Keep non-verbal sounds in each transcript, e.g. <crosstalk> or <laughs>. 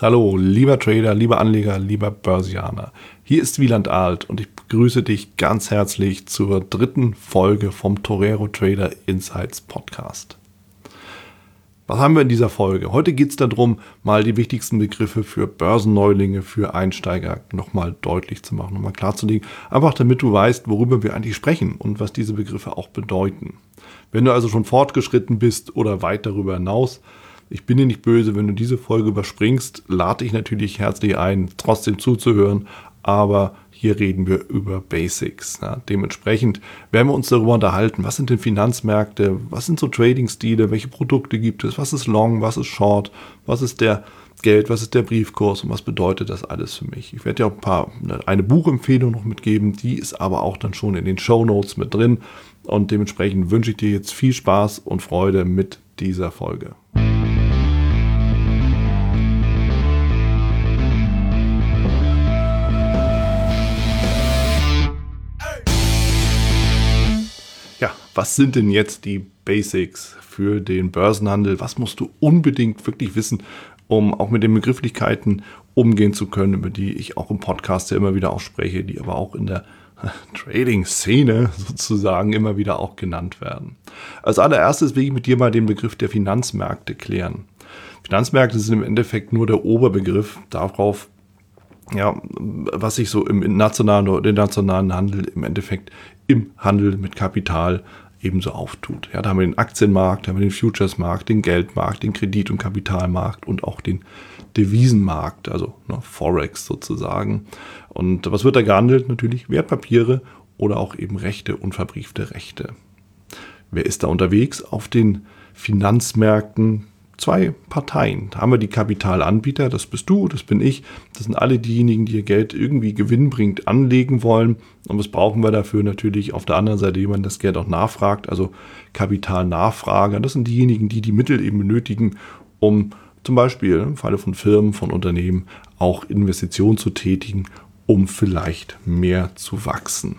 Hallo, lieber Trader, lieber Anleger, lieber Börsianer. Hier ist Wieland Alt und ich begrüße dich ganz herzlich zur dritten Folge vom Torero Trader Insights Podcast. Was haben wir in dieser Folge? Heute geht es darum, mal die wichtigsten Begriffe für Börsenneulinge, für Einsteiger nochmal deutlich zu machen, nochmal klarzulegen. Einfach damit du weißt, worüber wir eigentlich sprechen und was diese Begriffe auch bedeuten. Wenn du also schon fortgeschritten bist oder weit darüber hinaus, ich bin dir nicht böse, wenn du diese Folge überspringst, lade ich natürlich herzlich ein, trotzdem zuzuhören, aber hier reden wir über Basics. Ja. Dementsprechend werden wir uns darüber unterhalten, was sind denn Finanzmärkte, was sind so Trading-Stile, welche Produkte gibt es, was ist Long, was ist Short, was ist der Geld, was ist der Briefkurs und was bedeutet das alles für mich. Ich werde dir auch ein paar, eine Buchempfehlung noch mitgeben, die ist aber auch dann schon in den Show Notes mit drin und dementsprechend wünsche ich dir jetzt viel Spaß und Freude mit dieser Folge. Was sind denn jetzt die Basics für den Börsenhandel? Was musst du unbedingt wirklich wissen, um auch mit den Begrifflichkeiten umgehen zu können, über die ich auch im Podcast ja immer wieder auch spreche, die aber auch in der <laughs> Trading-Szene sozusagen immer wieder auch genannt werden. Als allererstes will ich mit dir mal den Begriff der Finanzmärkte klären. Finanzmärkte sind im Endeffekt nur der Oberbegriff darauf, ja, was sich so im nationalen oder internationalen Handel im Endeffekt im Handel mit Kapital ebenso auftut. Ja, da haben wir den Aktienmarkt, da haben wir den Futuresmarkt, den Geldmarkt, den Kredit- und Kapitalmarkt und auch den Devisenmarkt, also ne, Forex sozusagen. Und was wird da gehandelt? Natürlich Wertpapiere oder auch eben Rechte und verbriefte Rechte. Wer ist da unterwegs auf den Finanzmärkten? Zwei Parteien. Da haben wir die Kapitalanbieter, das bist du, das bin ich. Das sind alle diejenigen, die ihr Geld irgendwie gewinnbringend anlegen wollen. Und was brauchen wir dafür? Natürlich auf der anderen Seite jemand, das Geld auch nachfragt, also Kapitalnachfrager. Das sind diejenigen, die die Mittel eben benötigen, um zum Beispiel im Falle von Firmen, von Unternehmen auch Investitionen zu tätigen, um vielleicht mehr zu wachsen.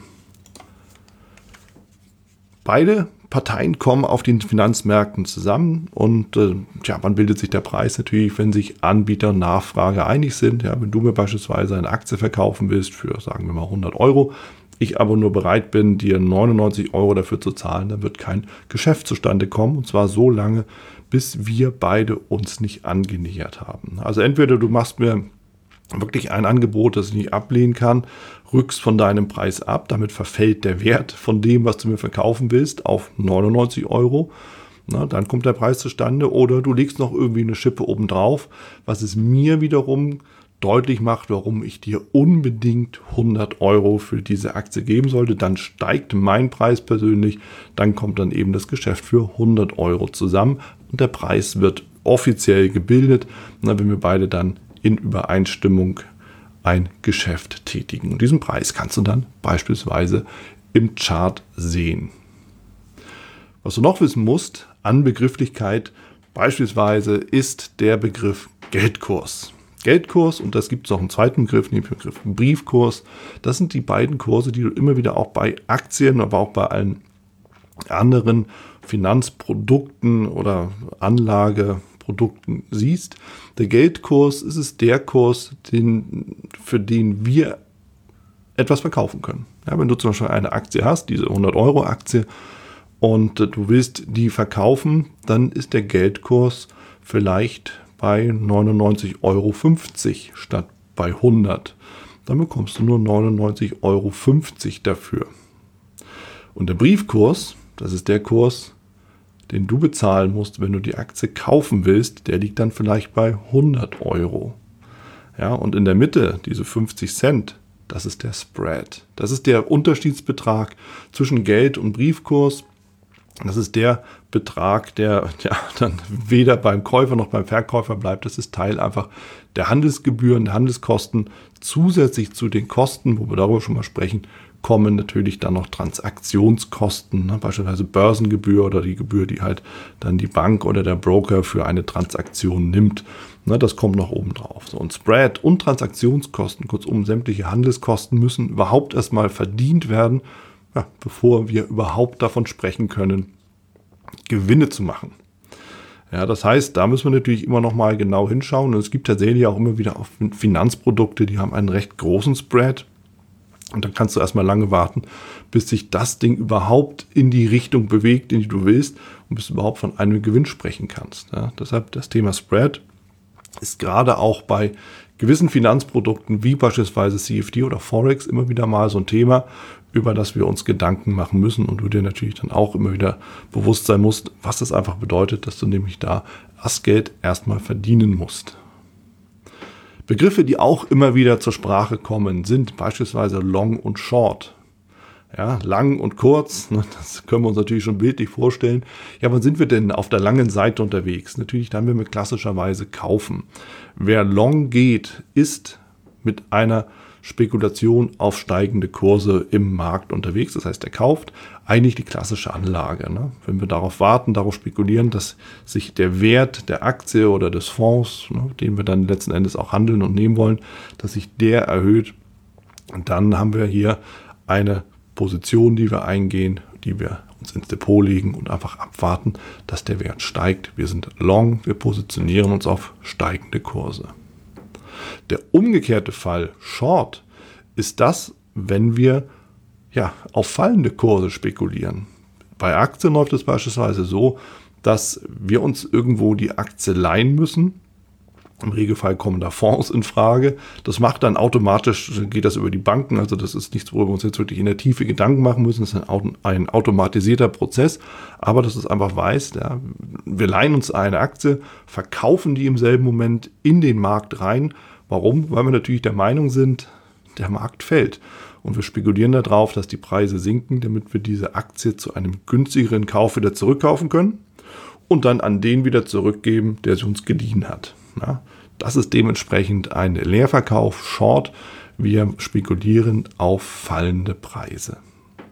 Beide Parteien kommen auf den Finanzmärkten zusammen und äh, ja, wann bildet sich der Preis natürlich, wenn sich Anbieter und Nachfrage einig sind. Ja, wenn du mir beispielsweise eine Aktie verkaufen willst für, sagen wir mal, 100 Euro, ich aber nur bereit bin, dir 99 Euro dafür zu zahlen, dann wird kein Geschäft zustande kommen und zwar so lange, bis wir beide uns nicht angenähert haben. Also entweder du machst mir wirklich ein Angebot, das ich nicht ablehnen kann, rückst von deinem Preis ab, damit verfällt der Wert von dem, was du mir verkaufen willst, auf 99 Euro. Na, dann kommt der Preis zustande oder du legst noch irgendwie eine Schippe oben drauf, was es mir wiederum deutlich macht, warum ich dir unbedingt 100 Euro für diese Aktie geben sollte. Dann steigt mein Preis persönlich, dann kommt dann eben das Geschäft für 100 Euro zusammen und der Preis wird offiziell gebildet, na, wenn wir beide dann in Übereinstimmung ein Geschäft tätigen. Und diesen Preis kannst du dann beispielsweise im Chart sehen. Was du noch wissen musst an Begrifflichkeit beispielsweise ist der Begriff Geldkurs. Geldkurs und das gibt es auch einen zweiten Begriff, den Begriff Briefkurs. Das sind die beiden Kurse, die du immer wieder auch bei Aktien, aber auch bei allen anderen Finanzprodukten oder Anlage Produkten siehst. Der Geldkurs ist es der Kurs, den, für den wir etwas verkaufen können. Ja, wenn du zum Beispiel eine Aktie hast, diese 100 Euro Aktie, und du willst die verkaufen, dann ist der Geldkurs vielleicht bei 99,50 Euro statt bei 100. Dann bekommst du nur 99,50 Euro dafür. Und der Briefkurs, das ist der Kurs, den du bezahlen musst, wenn du die Aktie kaufen willst, der liegt dann vielleicht bei 100 Euro. Ja, und in der Mitte, diese 50 Cent, das ist der Spread. Das ist der Unterschiedsbetrag zwischen Geld und Briefkurs. Das ist der Betrag, der <laughs> ja, dann weder beim Käufer noch beim Verkäufer bleibt. Das ist Teil einfach der Handelsgebühren, der Handelskosten zusätzlich zu den Kosten, wo wir darüber schon mal sprechen, kommen natürlich dann noch Transaktionskosten, ne, beispielsweise Börsengebühr oder die Gebühr, die halt dann die Bank oder der Broker für eine Transaktion nimmt. Ne, das kommt noch oben drauf. So, und Spread und Transaktionskosten, kurzum sämtliche Handelskosten, müssen überhaupt erstmal verdient werden, ja, bevor wir überhaupt davon sprechen können, Gewinne zu machen. Ja, das heißt, da müssen wir natürlich immer noch mal genau hinschauen. Und es gibt tatsächlich auch immer wieder auch Finanzprodukte, die haben einen recht großen Spread. Und dann kannst du erstmal lange warten, bis sich das Ding überhaupt in die Richtung bewegt, in die du willst und bis du überhaupt von einem Gewinn sprechen kannst. Ja, deshalb das Thema Spread ist gerade auch bei gewissen Finanzprodukten wie beispielsweise CFD oder Forex immer wieder mal so ein Thema, über das wir uns Gedanken machen müssen und du dir natürlich dann auch immer wieder bewusst sein musst, was das einfach bedeutet, dass du nämlich da das Geld erstmal verdienen musst. Begriffe, die auch immer wieder zur Sprache kommen, sind beispielsweise Long und Short. Ja, lang und kurz, ne, das können wir uns natürlich schon bildlich vorstellen. Ja, wann sind wir denn auf der langen Seite unterwegs? Natürlich dann, wenn wir klassischerweise kaufen. Wer long geht, ist mit einer Spekulation auf steigende Kurse im Markt unterwegs. Das heißt, er kauft eigentlich die klassische Anlage. Ne? Wenn wir darauf warten, darauf spekulieren, dass sich der Wert der Aktie oder des Fonds, ne, den wir dann letzten Endes auch handeln und nehmen wollen, dass sich der erhöht, dann haben wir hier eine Position, die wir eingehen, die wir uns ins Depot legen und einfach abwarten, dass der Wert steigt. Wir sind long, wir positionieren uns auf steigende Kurse. Der umgekehrte Fall, Short, ist das, wenn wir ja, auf fallende Kurse spekulieren. Bei Aktien läuft es beispielsweise so, dass wir uns irgendwo die Aktie leihen müssen. Im Regelfall kommen da Fonds in Frage. Das macht dann automatisch, geht das über die Banken. Also das ist nichts, worüber wir uns jetzt wirklich in der Tiefe Gedanken machen müssen. Das ist ein, ein automatisierter Prozess. Aber dass es einfach weiß, ja, wir leihen uns eine Aktie, verkaufen die im selben Moment in den Markt rein Warum? Weil wir natürlich der Meinung sind, der Markt fällt. Und wir spekulieren darauf, dass die Preise sinken, damit wir diese Aktie zu einem günstigeren Kauf wieder zurückkaufen können und dann an den wieder zurückgeben, der sie uns geliehen hat. Ja, das ist dementsprechend ein Leerverkauf, Short. Wir spekulieren auf fallende Preise.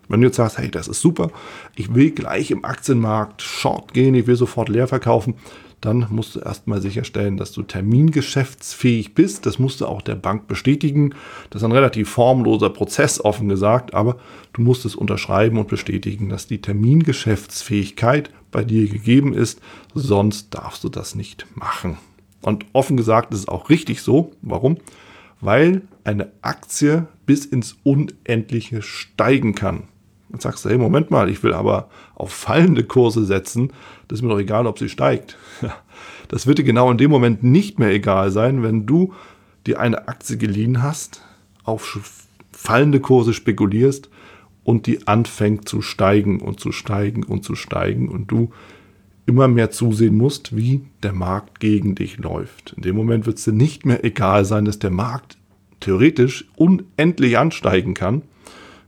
Wenn du jetzt sagst, hey, das ist super, ich will gleich im Aktienmarkt Short gehen, ich will sofort leer verkaufen, dann musst du erstmal sicherstellen, dass du termingeschäftsfähig bist. Das musst du auch der Bank bestätigen. Das ist ein relativ formloser Prozess, offen gesagt, aber du musst es unterschreiben und bestätigen, dass die Termingeschäftsfähigkeit bei dir gegeben ist. Sonst darfst du das nicht machen. Und offen gesagt ist es auch richtig so. Warum? Weil eine Aktie bis ins Unendliche steigen kann. Dann sagst du, hey, Moment mal, ich will aber auf fallende Kurse setzen. Das ist mir doch egal, ob sie steigt. Das wird dir genau in dem Moment nicht mehr egal sein, wenn du dir eine Aktie geliehen hast, auf fallende Kurse spekulierst und die anfängt zu steigen und zu steigen und zu steigen und du immer mehr zusehen musst, wie der Markt gegen dich läuft. In dem Moment wird es dir nicht mehr egal sein, dass der Markt theoretisch unendlich ansteigen kann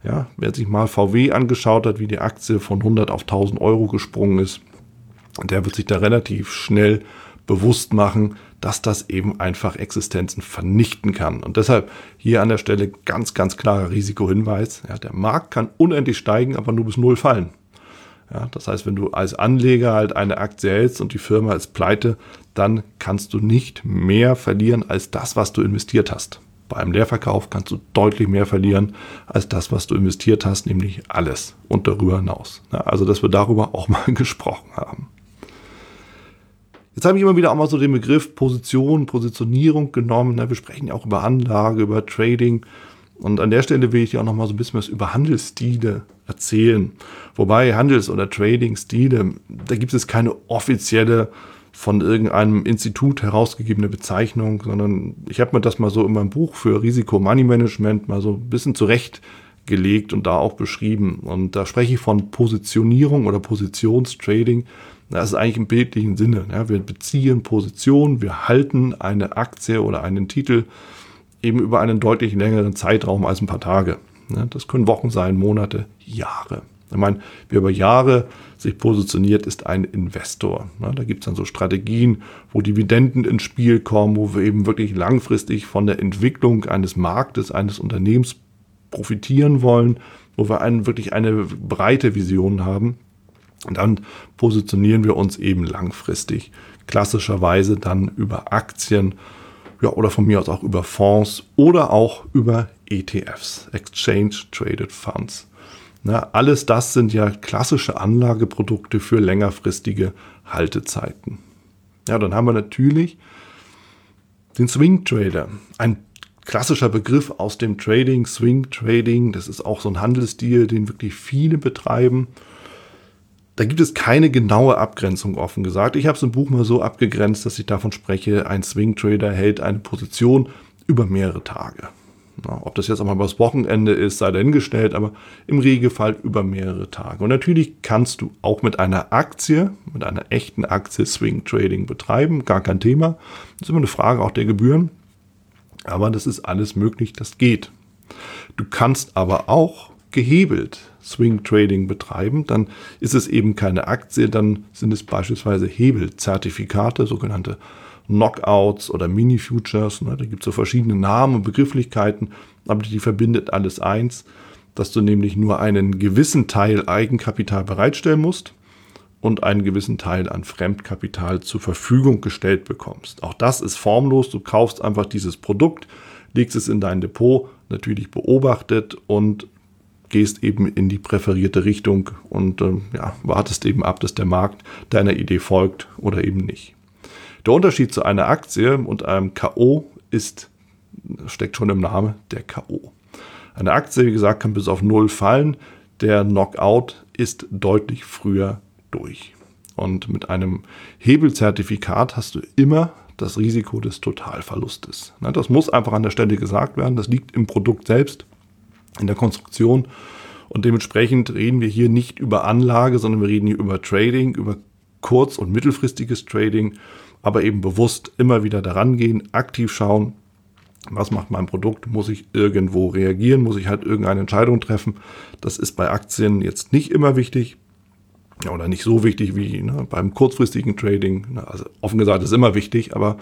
ja, wer sich mal VW angeschaut hat, wie die Aktie von 100 auf 1000 Euro gesprungen ist, der wird sich da relativ schnell bewusst machen, dass das eben einfach Existenzen vernichten kann. Und deshalb hier an der Stelle ganz, ganz klarer Risikohinweis. Ja, der Markt kann unendlich steigen, aber nur bis null fallen. Ja, das heißt, wenn du als Anleger halt eine Aktie hältst und die Firma ist pleite, dann kannst du nicht mehr verlieren als das, was du investiert hast. Bei einem Leerverkauf kannst du deutlich mehr verlieren als das, was du investiert hast, nämlich alles und darüber hinaus. Also, dass wir darüber auch <laughs> mal gesprochen haben. Jetzt habe ich immer wieder auch mal so den Begriff Position, Positionierung genommen. Wir sprechen ja auch über Anlage, über Trading. Und an der Stelle will ich dir auch noch mal so ein bisschen was über Handelsstile erzählen. Wobei Handels- oder Trading-Stile, da gibt es keine offizielle von irgendeinem Institut herausgegebene Bezeichnung, sondern ich habe mir das mal so in meinem Buch für Risiko Money Management mal so ein bisschen zurechtgelegt und da auch beschrieben. Und da spreche ich von Positionierung oder Positionstrading. Das ist eigentlich im bildlichen Sinne. Ja, wir beziehen Position, wir halten eine Aktie oder einen Titel eben über einen deutlich längeren Zeitraum als ein paar Tage. Das können Wochen sein, Monate, Jahre. Ich meine, wer über Jahre sich positioniert, ist ein Investor. Da gibt es dann so Strategien, wo Dividenden ins Spiel kommen, wo wir eben wirklich langfristig von der Entwicklung eines Marktes, eines Unternehmens profitieren wollen, wo wir einen, wirklich eine breite Vision haben. Und dann positionieren wir uns eben langfristig, klassischerweise dann über Aktien ja, oder von mir aus auch über Fonds oder auch über ETFs, Exchange Traded Funds. Na, alles das sind ja klassische Anlageprodukte für längerfristige Haltezeiten. Ja, dann haben wir natürlich den Swing Trader. Ein klassischer Begriff aus dem Trading, Swing Trading. Das ist auch so ein Handelsstil, den wirklich viele betreiben. Da gibt es keine genaue Abgrenzung offen gesagt. Ich habe es im Buch mal so abgegrenzt, dass ich davon spreche, ein Swing Trader hält eine Position über mehrere Tage. Na, ob das jetzt auch mal übers Wochenende ist, sei dahingestellt, aber im Regelfall über mehrere Tage. Und natürlich kannst du auch mit einer Aktie, mit einer echten Aktie Swing Trading betreiben, gar kein Thema. Das ist immer eine Frage auch der Gebühren. Aber das ist alles möglich, das geht. Du kannst aber auch gehebelt Swing Trading betreiben, dann ist es eben keine Aktie, dann sind es beispielsweise Hebelzertifikate, sogenannte Knockouts oder Mini-Futures. Ne? Da gibt es so verschiedene Namen und Begrifflichkeiten, aber die verbindet alles eins, dass du nämlich nur einen gewissen Teil Eigenkapital bereitstellen musst und einen gewissen Teil an Fremdkapital zur Verfügung gestellt bekommst. Auch das ist formlos. Du kaufst einfach dieses Produkt, legst es in dein Depot, natürlich beobachtet und gehst eben in die präferierte Richtung und äh, ja, wartest eben ab, dass der Markt deiner Idee folgt oder eben nicht. Der Unterschied zu einer Aktie und einem KO ist, steckt schon im Namen, der KO. Eine Aktie, wie gesagt, kann bis auf Null fallen. Der Knockout ist deutlich früher durch. Und mit einem Hebelzertifikat hast du immer das Risiko des Totalverlustes. Das muss einfach an der Stelle gesagt werden. Das liegt im Produkt selbst, in der Konstruktion. Und dementsprechend reden wir hier nicht über Anlage, sondern wir reden hier über Trading, über kurz- und mittelfristiges Trading aber eben bewusst immer wieder daran gehen, aktiv schauen, was macht mein Produkt, muss ich irgendwo reagieren, muss ich halt irgendeine Entscheidung treffen. Das ist bei Aktien jetzt nicht immer wichtig oder nicht so wichtig wie ne, beim kurzfristigen Trading. Also offen gesagt ist immer wichtig, aber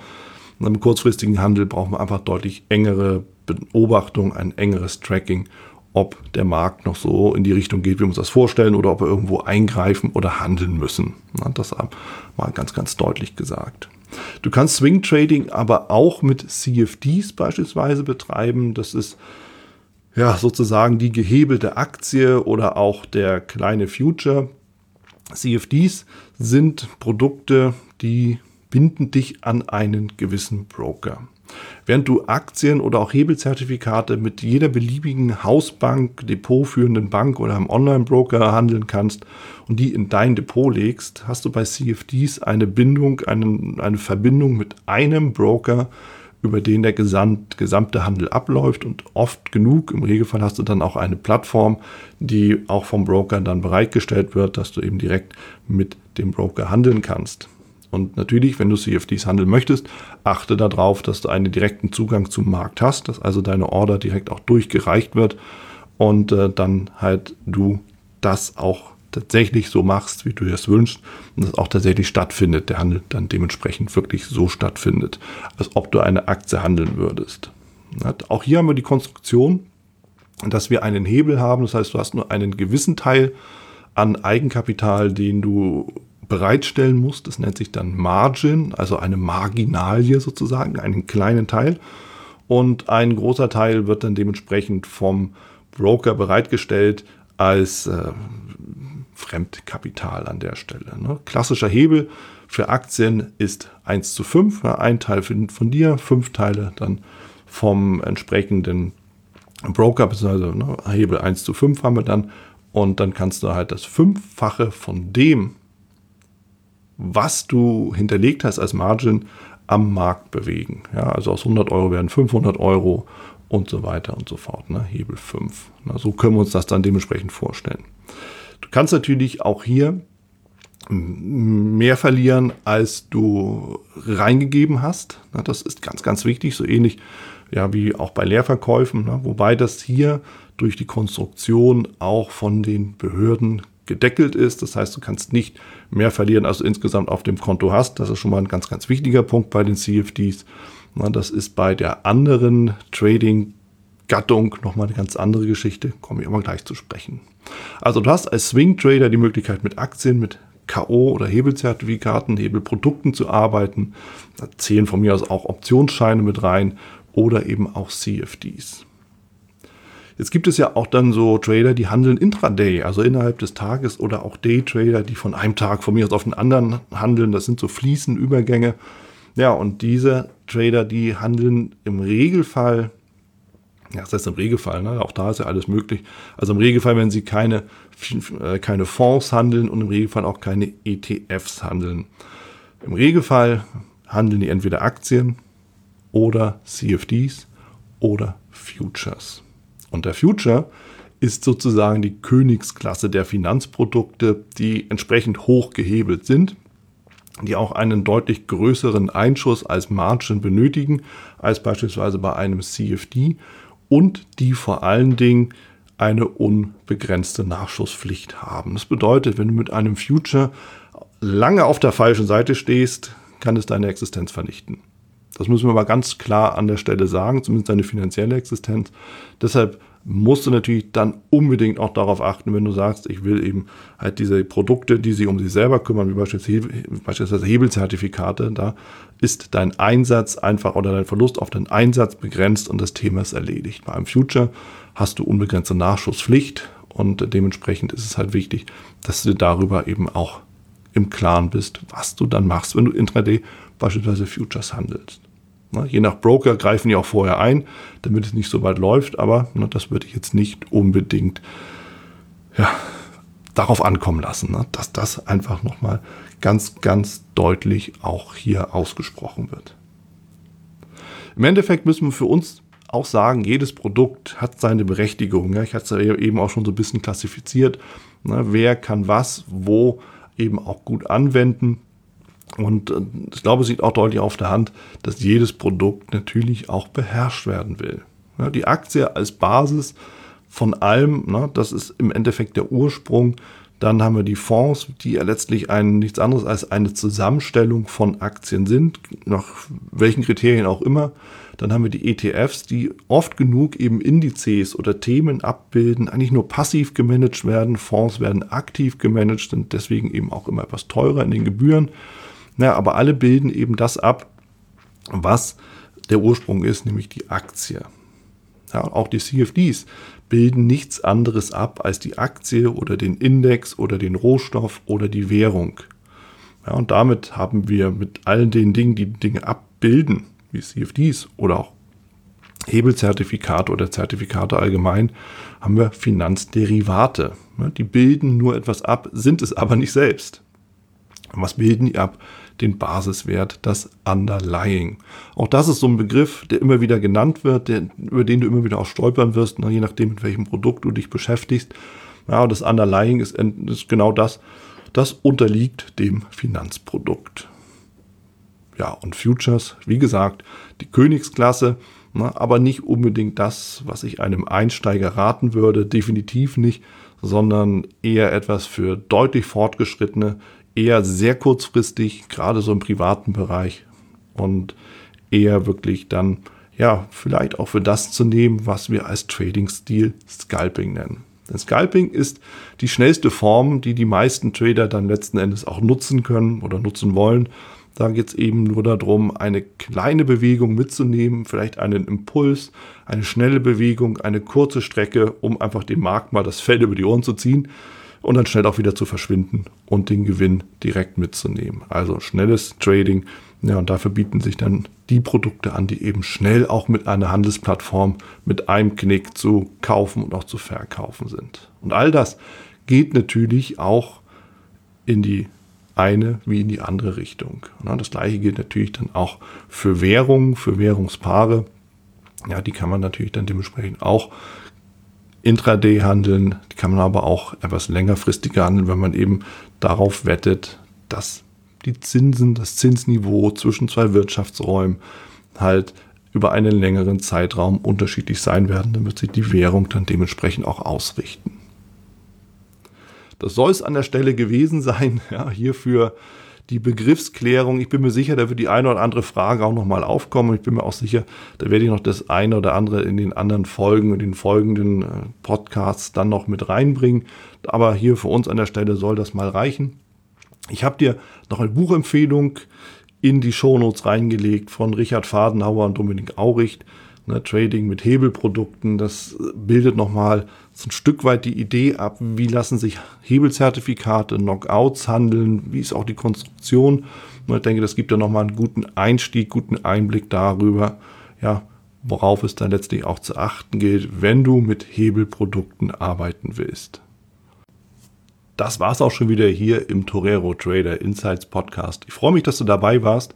beim kurzfristigen Handel braucht man einfach deutlich engere Beobachtung, ein engeres Tracking, ob der Markt noch so in die Richtung geht, wie wir uns das vorstellen, oder ob wir irgendwo eingreifen oder handeln müssen. Das mal ganz, ganz deutlich gesagt. Du kannst Swing Trading aber auch mit CFDs beispielsweise betreiben. Das ist ja sozusagen die gehebelte Aktie oder auch der kleine Future. CFDs sind Produkte, die binden dich an einen gewissen Broker. Während du Aktien oder auch Hebelzertifikate mit jeder beliebigen Hausbank, depotführenden Bank oder einem Online-Broker handeln kannst und die in dein Depot legst, hast du bei CFDs eine Bindung, eine, eine Verbindung mit einem Broker, über den der gesamt, gesamte Handel abläuft und oft genug, im Regelfall hast du dann auch eine Plattform, die auch vom Broker dann bereitgestellt wird, dass du eben direkt mit dem Broker handeln kannst. Und natürlich, wenn du CFDs handeln möchtest, achte darauf, dass du einen direkten Zugang zum Markt hast, dass also deine Order direkt auch durchgereicht wird und äh, dann halt du das auch tatsächlich so machst, wie du es wünschst und das auch tatsächlich stattfindet, der Handel dann dementsprechend wirklich so stattfindet, als ob du eine Aktie handeln würdest. Auch hier haben wir die Konstruktion, dass wir einen Hebel haben, das heißt, du hast nur einen gewissen Teil an Eigenkapital, den du bereitstellen muss. Das nennt sich dann Margin, also eine Marginalie sozusagen, einen kleinen Teil. Und ein großer Teil wird dann dementsprechend vom Broker bereitgestellt als äh, Fremdkapital an der Stelle. Ne? Klassischer Hebel für Aktien ist 1 zu 5. Ja, ein Teil von dir, fünf Teile dann vom entsprechenden Broker, beziehungsweise ne, Hebel 1 zu 5 haben wir dann. Und dann kannst du halt das Fünffache von dem was du hinterlegt hast als Margin am Markt bewegen. Ja, also aus 100 Euro werden 500 Euro und so weiter und so fort. Ne? Hebel 5. Na, so können wir uns das dann dementsprechend vorstellen. Du kannst natürlich auch hier mehr verlieren, als du reingegeben hast. Na, das ist ganz, ganz wichtig, so ähnlich ja, wie auch bei Leerverkäufen, ne? wobei das hier durch die Konstruktion auch von den Behörden gedeckelt ist. Das heißt, du kannst nicht mehr verlieren, als du insgesamt auf dem Konto hast. Das ist schon mal ein ganz, ganz wichtiger Punkt bei den CFDs. Das ist bei der anderen Trading-Gattung nochmal eine ganz andere Geschichte. Komme ich aber gleich zu sprechen. Also du hast als Swing Trader die Möglichkeit mit Aktien, mit K.O. oder Hebelzertifikaten, Hebelprodukten zu arbeiten. Da zählen von mir aus auch Optionsscheine mit rein oder eben auch CFDs. Jetzt gibt es ja auch dann so Trader, die handeln intraday, also innerhalb des Tages oder auch Day-Trader, die von einem Tag von mir aus auf den anderen handeln. Das sind so Fließenübergänge. Ja, und diese Trader, die handeln im Regelfall, ja, das heißt im Regelfall, ne? auch da ist ja alles möglich. Also im Regelfall, wenn sie keine, äh, keine Fonds handeln und im Regelfall auch keine ETFs handeln. Im Regelfall handeln die entweder Aktien oder CFDs oder Futures. Und der Future ist sozusagen die Königsklasse der Finanzprodukte, die entsprechend hoch gehebelt sind, die auch einen deutlich größeren Einschuss als Margin benötigen, als beispielsweise bei einem CFD und die vor allen Dingen eine unbegrenzte Nachschusspflicht haben. Das bedeutet, wenn du mit einem Future lange auf der falschen Seite stehst, kann es deine Existenz vernichten. Das müssen wir mal ganz klar an der Stelle sagen, zumindest deine finanzielle Existenz. Deshalb musst du natürlich dann unbedingt auch darauf achten, wenn du sagst, ich will eben halt diese Produkte, die sich um sich selber kümmern, wie beispielsweise Hebelzertifikate, da ist dein Einsatz einfach oder dein Verlust auf den Einsatz begrenzt und das Thema ist erledigt. Bei einem Future hast du unbegrenzte Nachschusspflicht und dementsprechend ist es halt wichtig, dass du darüber eben auch im Klaren bist, was du dann machst, wenn du intraday beispielsweise Futures handelst. Ne, je nach Broker greifen die auch vorher ein, damit es nicht so weit läuft, aber ne, das würde ich jetzt nicht unbedingt ja, darauf ankommen lassen, ne, dass das einfach nochmal ganz, ganz deutlich auch hier ausgesprochen wird. Im Endeffekt müssen wir für uns auch sagen, jedes Produkt hat seine Berechtigung. Ja. Ich hatte es eben auch schon so ein bisschen klassifiziert. Ne, wer kann was, wo eben auch gut anwenden. Und äh, ich glaube, es sieht auch deutlich auf der Hand, dass jedes Produkt natürlich auch beherrscht werden will. Ja, die Aktie als Basis von allem, ne, das ist im Endeffekt der Ursprung. Dann haben wir die Fonds, die ja letztlich ein, nichts anderes als eine Zusammenstellung von Aktien sind, nach welchen Kriterien auch immer. Dann haben wir die ETFs, die oft genug eben Indizes oder Themen abbilden, eigentlich nur passiv gemanagt werden. Fonds werden aktiv gemanagt, sind deswegen eben auch immer etwas teurer in den Gebühren. Naja, aber alle bilden eben das ab, was der Ursprung ist, nämlich die Aktie. Ja, auch die CFDs bilden nichts anderes ab als die Aktie oder den Index oder den Rohstoff oder die Währung. Ja, und damit haben wir mit allen den Dingen, die Dinge abbilden, wie CFDs oder auch Hebelzertifikate oder Zertifikate allgemein, haben wir Finanzderivate. Ja, die bilden nur etwas ab, sind es aber nicht selbst. Was bilden die ab? Den Basiswert, das Underlying. Auch das ist so ein Begriff, der immer wieder genannt wird, der, über den du immer wieder auch stolpern wirst, ne, je nachdem, mit welchem Produkt du dich beschäftigst. Ja, das Underlying ist, ist genau das, das unterliegt dem Finanzprodukt. Ja, und Futures, wie gesagt, die Königsklasse, ne, aber nicht unbedingt das, was ich einem Einsteiger raten würde, definitiv nicht, sondern eher etwas für deutlich fortgeschrittene, eher sehr kurzfristig, gerade so im privaten Bereich und eher wirklich dann, ja, vielleicht auch für das zu nehmen, was wir als Trading-Stil Scalping nennen. Denn Scalping ist die schnellste Form, die die meisten Trader dann letzten Endes auch nutzen können oder nutzen wollen. Da geht es eben nur darum, eine kleine Bewegung mitzunehmen, vielleicht einen Impuls, eine schnelle Bewegung, eine kurze Strecke, um einfach dem Markt mal das Feld über die Ohren zu ziehen und dann schnell auch wieder zu verschwinden und den Gewinn direkt mitzunehmen. Also schnelles Trading. Ja, und dafür bieten sich dann die Produkte an, die eben schnell auch mit einer Handelsplattform mit einem Knick zu kaufen und auch zu verkaufen sind. Und all das geht natürlich auch in die eine wie in die andere Richtung. Das gleiche gilt natürlich dann auch für Währungen, für Währungspaare. Ja, die kann man natürlich dann dementsprechend auch intraday handeln, die kann man aber auch etwas längerfristiger handeln, wenn man eben darauf wettet, dass die Zinsen, das Zinsniveau zwischen zwei Wirtschaftsräumen halt über einen längeren Zeitraum unterschiedlich sein werden, damit sich die Währung dann dementsprechend auch ausrichten. Das soll es an der Stelle gewesen sein, <laughs> ja, hierfür die Begriffsklärung. Ich bin mir sicher, da wird die eine oder andere Frage auch nochmal aufkommen. Ich bin mir auch sicher, da werde ich noch das eine oder andere in den anderen Folgen, in den folgenden äh, Podcasts dann noch mit reinbringen. Aber hier für uns an der Stelle soll das mal reichen. Ich habe dir noch eine Buchempfehlung in die Shownotes reingelegt von Richard Fadenhauer und Dominik Auricht. Ne, Trading mit Hebelprodukten, das bildet nochmal so ein Stück weit die Idee ab, wie lassen sich Hebelzertifikate, Knockouts handeln, wie ist auch die Konstruktion. Und ich denke, das gibt ja nochmal einen guten Einstieg, guten Einblick darüber, ja, worauf es dann letztlich auch zu achten gilt, wenn du mit Hebelprodukten arbeiten willst. Das war's auch schon wieder hier im Torero Trader Insights Podcast. Ich freue mich, dass du dabei warst